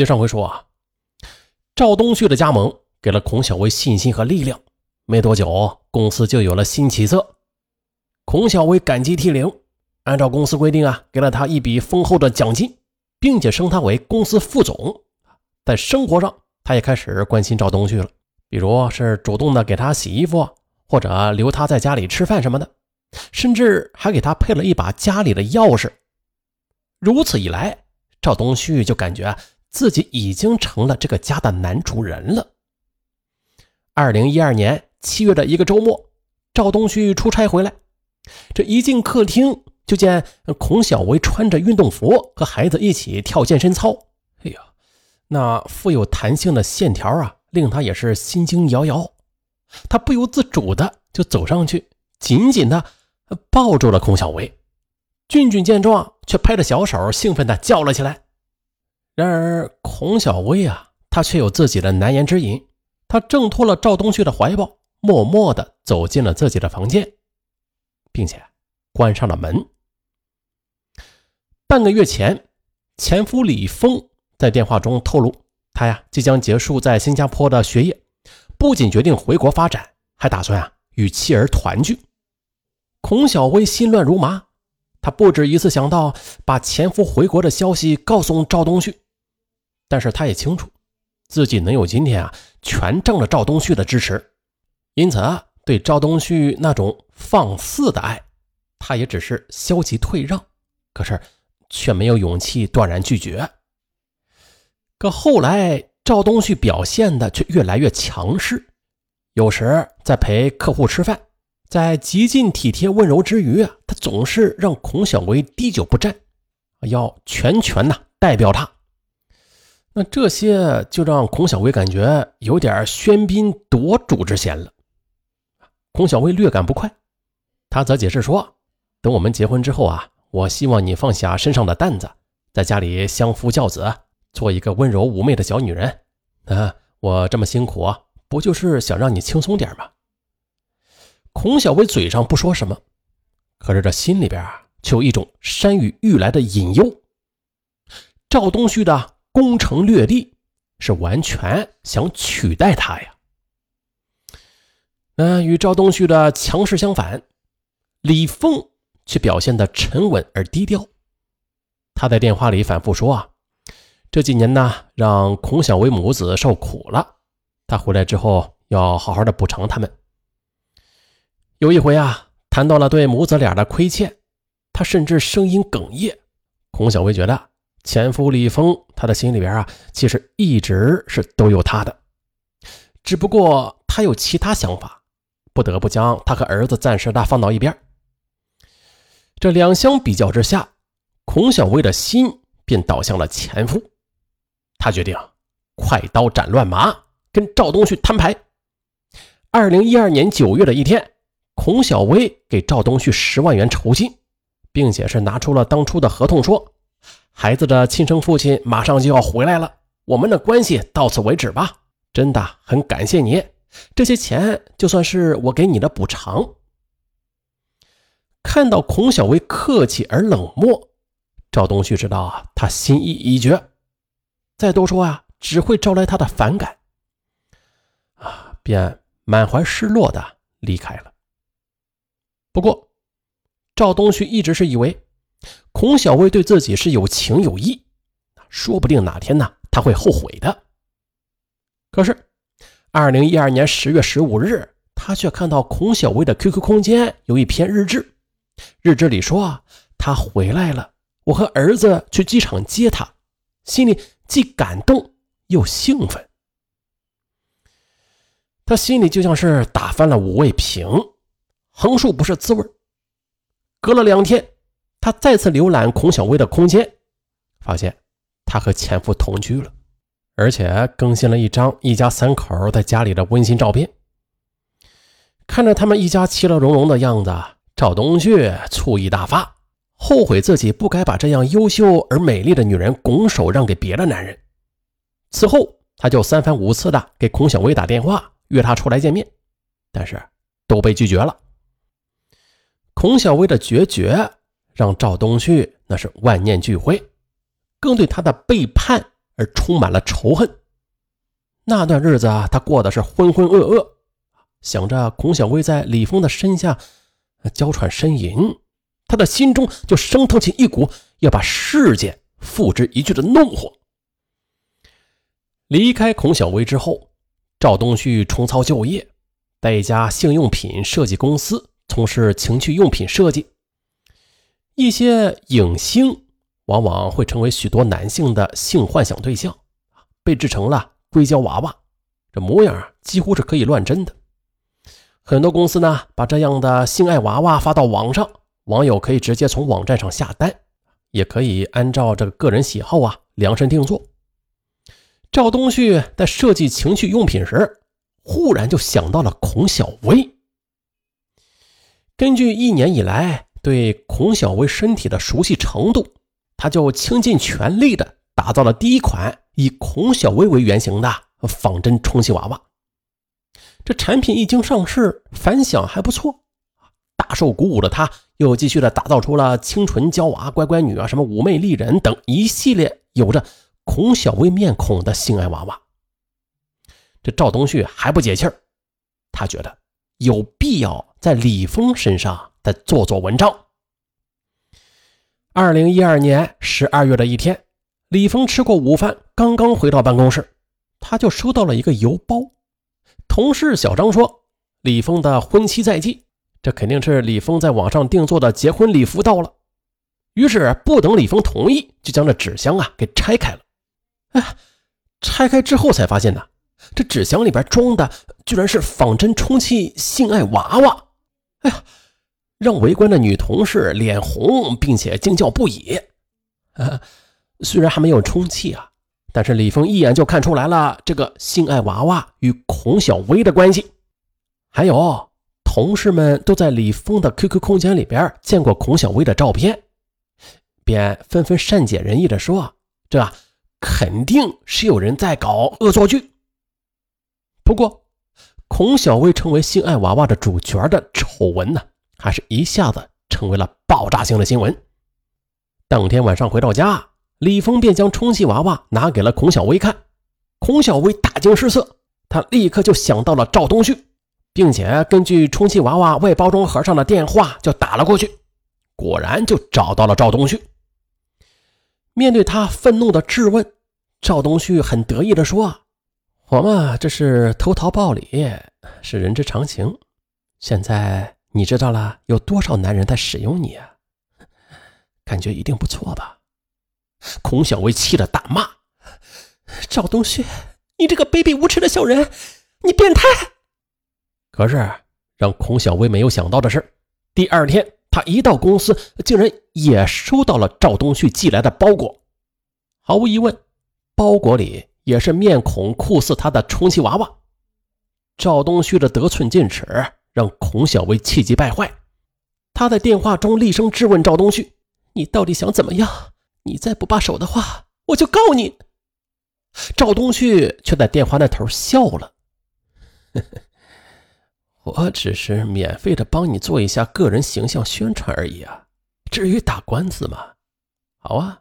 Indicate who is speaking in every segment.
Speaker 1: 接上回说啊，赵东旭的加盟给了孔小薇信心和力量，没多久公司就有了新起色。孔小薇感激涕零，按照公司规定啊，给了他一笔丰厚的奖金，并且升他为公司副总。在生活上，他也开始关心赵东旭了，比如是主动的给他洗衣服，或者留他在家里吃饭什么的，甚至还给他配了一把家里的钥匙。如此一来，赵东旭就感觉自己已经成了这个家的男主人了。二零一二年七月的一个周末，赵东旭出差回来。这一进客厅，就见孔小薇穿着运动服和孩子一起跳健身操。哎呀，那富有弹性的线条啊，令他也是心惊摇摇。他不由自主的就走上去，紧紧的抱住了孔小薇。俊俊见状，却拍着小手，兴奋的叫了起来。然而孔小薇啊，她却有自己的难言之隐。她挣脱了赵东旭的怀抱，默默的走进了自己的房间。并且关上了门。半个月前，前夫李峰在电话中透露，他呀即将结束在新加坡的学业，不仅决定回国发展，还打算啊与妻儿团聚。孔小薇心乱如麻，她不止一次想到把前夫回国的消息告诉赵东旭，但是他也清楚，自己能有今天啊，全仗着赵东旭的支持，因此啊。对赵东旭那种放肆的爱，他也只是消极退让，可是却没有勇气断然拒绝。可后来赵东旭表现的却越来越强势，有时在陪客户吃饭，在极尽体贴温柔之余啊，他总是让孔小薇滴酒不沾，要全权呐代表他。那这些就让孔小薇感觉有点喧宾夺主之嫌了。孔小薇略感不快，他则解释说：“等我们结婚之后啊，我希望你放下身上的担子，在家里相夫教子，做一个温柔妩媚的小女人。啊，我这么辛苦，不就是想让你轻松点吗？”孔小薇嘴上不说什么，可是这心里边啊，却有一种山雨欲来的隐忧。赵东旭的攻城略地，是完全想取代他呀。嗯，与赵东旭的强势相反，李凤却表现得沉稳而低调。他在电话里反复说：“啊，这几年呢，让孔小薇母子受苦了。他回来之后要好好的补偿他们。”有一回啊，谈到了对母子俩的亏欠，他甚至声音哽咽。孔小薇觉得前夫李峰，他的心里边啊，其实一直是都有他的，只不过他有其他想法。不得不将他和儿子暂时的放到一边。这两相比较之下，孔小薇的心便倒向了前夫。他决定快刀斩乱麻，跟赵东旭摊牌。二零一二年九月的一天，孔小薇给赵东旭十万元酬金，并且是拿出了当初的合同，说：“孩子的亲生父亲马上就要回来了，我们的关系到此为止吧。真的很感谢你。”这些钱就算是我给你的补偿。看到孔小薇客气而冷漠，赵东旭知道啊，他心意已决，再多说啊，只会招来他的反感，啊，便满怀失落的离开了。不过，赵东旭一直是以为孔小薇对自己是有情有义，说不定哪天呢，他会后悔的。可是。二零一二年十月十五日，他却看到孔小薇的 QQ 空间有一篇日志，日志里说啊他回来了，我和儿子去机场接他，心里既感动又兴奋。他心里就像是打翻了五味瓶，横竖不是滋味。隔了两天，他再次浏览孔小薇的空间，发现她和前夫同居了。而且更新了一张一家三口在家里的温馨照片。看着他们一家其乐融融的样子，赵东旭醋意大发，后悔自己不该把这样优秀而美丽的女人拱手让给别的男人。此后，他就三番五次的给孔小薇打电话，约她出来见面，但是都被拒绝了。孔小薇的决绝让赵东旭那是万念俱灰，更对他的背叛。而充满了仇恨。那段日子，他过的是浑浑噩噩，想着孔小薇在李峰的身下娇喘呻吟，他的心中就升腾起一股要把世界付之一炬的怒火。离开孔小薇之后，赵东旭重操旧业，在一家性用品设计公司从事情趣用品设计。一些影星往往会成为许多男性的性幻想对象，被制成了硅胶娃娃，这模样几乎是可以乱真的。很多公司呢，把这样的性爱娃娃发到网上，网友可以直接从网站上下单，也可以按照这个个人喜好啊量身定做。赵东旭在设计情趣用品时，忽然就想到了孔小薇。根据一年以来。对孔小薇身体的熟悉程度，他就倾尽全力的打造了第一款以孔小薇为原型的仿真充气娃娃。这产品一经上市，反响还不错，大受鼓舞的他，又继续的打造出了清纯娇娃、乖乖女啊、什么妩媚丽人等一系列有着孔小薇面孔的性爱娃娃。这赵东旭还不解气儿，他觉得有必要在李峰身上。再做做文章。二零一二年十二月的一天，李峰吃过午饭，刚刚回到办公室，他就收到了一个邮包。同事小张说，李峰的婚期在即，这肯定是李峰在网上定做的结婚礼服到了。于是不等李峰同意，就将这纸箱啊给拆开了。哎，拆开之后才发现呢，这纸箱里边装的居然是仿真充气性爱娃娃。让围观的女同事脸红，并且惊叫不已。虽然还没有充气啊，但是李峰一眼就看出来了这个性爱娃娃与孔小薇的关系。还有同事们都在李峰的 QQ 空间里边见过孔小薇的照片，便纷纷善解人意的说：“这肯定是有人在搞恶作剧。”不过，孔小薇成为性爱娃娃的主角的丑闻呢？还是一下子成为了爆炸性的新闻。当天晚上回到家，李峰便将充气娃娃拿给了孔小薇看。孔小薇大惊失色，他立刻就想到了赵东旭，并且根据充气娃娃外包装盒上的电话就打了过去，果然就找到了赵东旭。面对他愤怒的质问，赵东旭很得意地说：“我嘛，这是投桃报李，是人之常情。现在。”你知道了有多少男人在使用你啊？感觉一定不错吧？孔小薇气得大骂：“赵东旭，你这个卑鄙无耻的小人，你变态！”可是让孔小薇没有想到的是，第二天她一到公司，竟然也收到了赵东旭寄来的包裹。毫无疑问，包裹里也是面孔酷似他的充气娃娃。赵东旭的得寸进尺。让孔小薇气急败坏，他在电话中厉声质问赵东旭：“你到底想怎么样？你再不罢手的话，我就告你。”赵东旭却在电话那头笑了：“ 我只是免费的帮你做一下个人形象宣传而已啊，至于打官司嘛，好啊，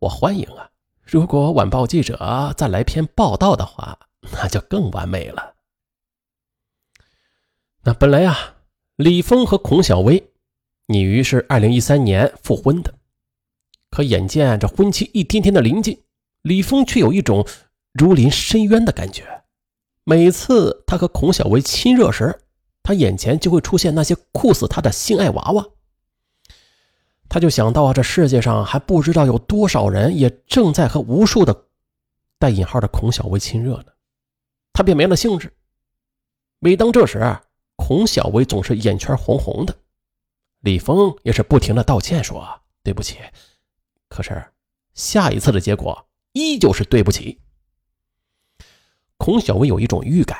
Speaker 1: 我欢迎啊。如果晚报记者再来篇报道的话，那就更完美了。”那本来啊，李峰和孔小薇拟于是二零一三年复婚的，可眼见这婚期一天天的临近，李峰却有一种如临深渊的感觉。每次他和孔小薇亲热时，他眼前就会出现那些酷死他的性爱娃娃。他就想到啊，这世界上还不知道有多少人也正在和无数的带引号的孔小薇亲热呢，他便没了兴致。每当这时，孔小薇总是眼圈红红的，李峰也是不停的道歉说对不起，可是下一次的结果依旧是对不起。孔小薇有一种预感，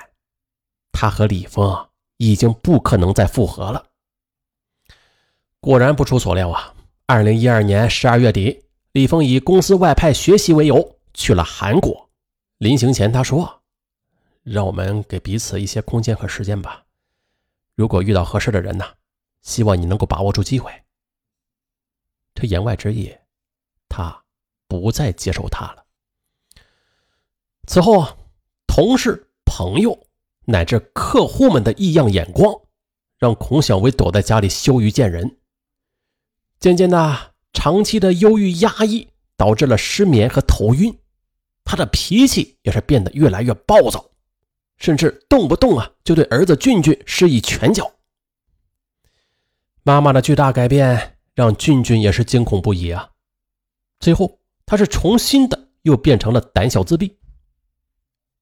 Speaker 1: 他和李峰已经不可能再复合了。果然不出所料啊，二零一二年十二月底，李峰以公司外派学习为由去了韩国。临行前他说：“让我们给彼此一些空间和时间吧。”如果遇到合适的人呢，希望你能够把握住机会。这言外之意，他不再接受他了。此后啊，同事、朋友乃至客户们的异样眼光，让孔小薇躲在家里羞于见人。渐渐的，长期的忧郁压抑导致了失眠和头晕，他的脾气也是变得越来越暴躁，甚至动不动啊就对儿子俊俊施以拳脚。妈妈的巨大改变让俊俊也是惊恐不已啊！最后，他是重新的又变成了胆小自闭。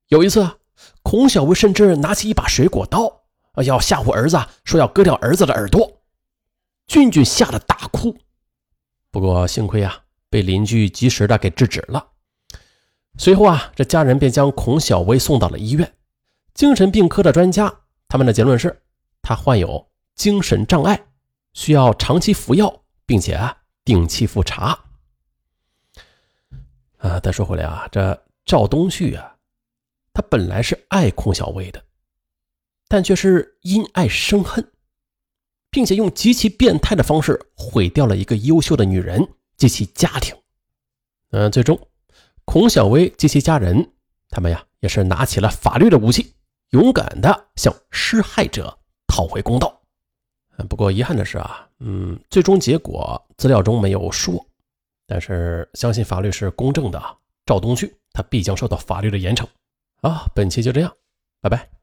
Speaker 1: 有一次啊，孔小薇甚至拿起一把水果刀，要吓唬儿子，说要割掉儿子的耳朵。俊俊吓得大哭，不过幸亏啊，被邻居及时的给制止了。随后啊，这家人便将孔小薇送到了医院。精神病科的专家，他们的结论是，他患有精神障碍。需要长期服药，并且啊定期复查。啊，再说回来啊，这赵东旭啊，他本来是爱孔小薇的，但却是因爱生恨，并且用极其变态的方式毁掉了一个优秀的女人及其家庭。嗯，最终，孔小薇及其家人，他们呀也是拿起了法律的武器，勇敢的向施害者讨回公道。不过遗憾的是啊，嗯，最终结果资料中没有说，但是相信法律是公正的，赵东旭他必将受到法律的严惩。好，本期就这样，拜拜。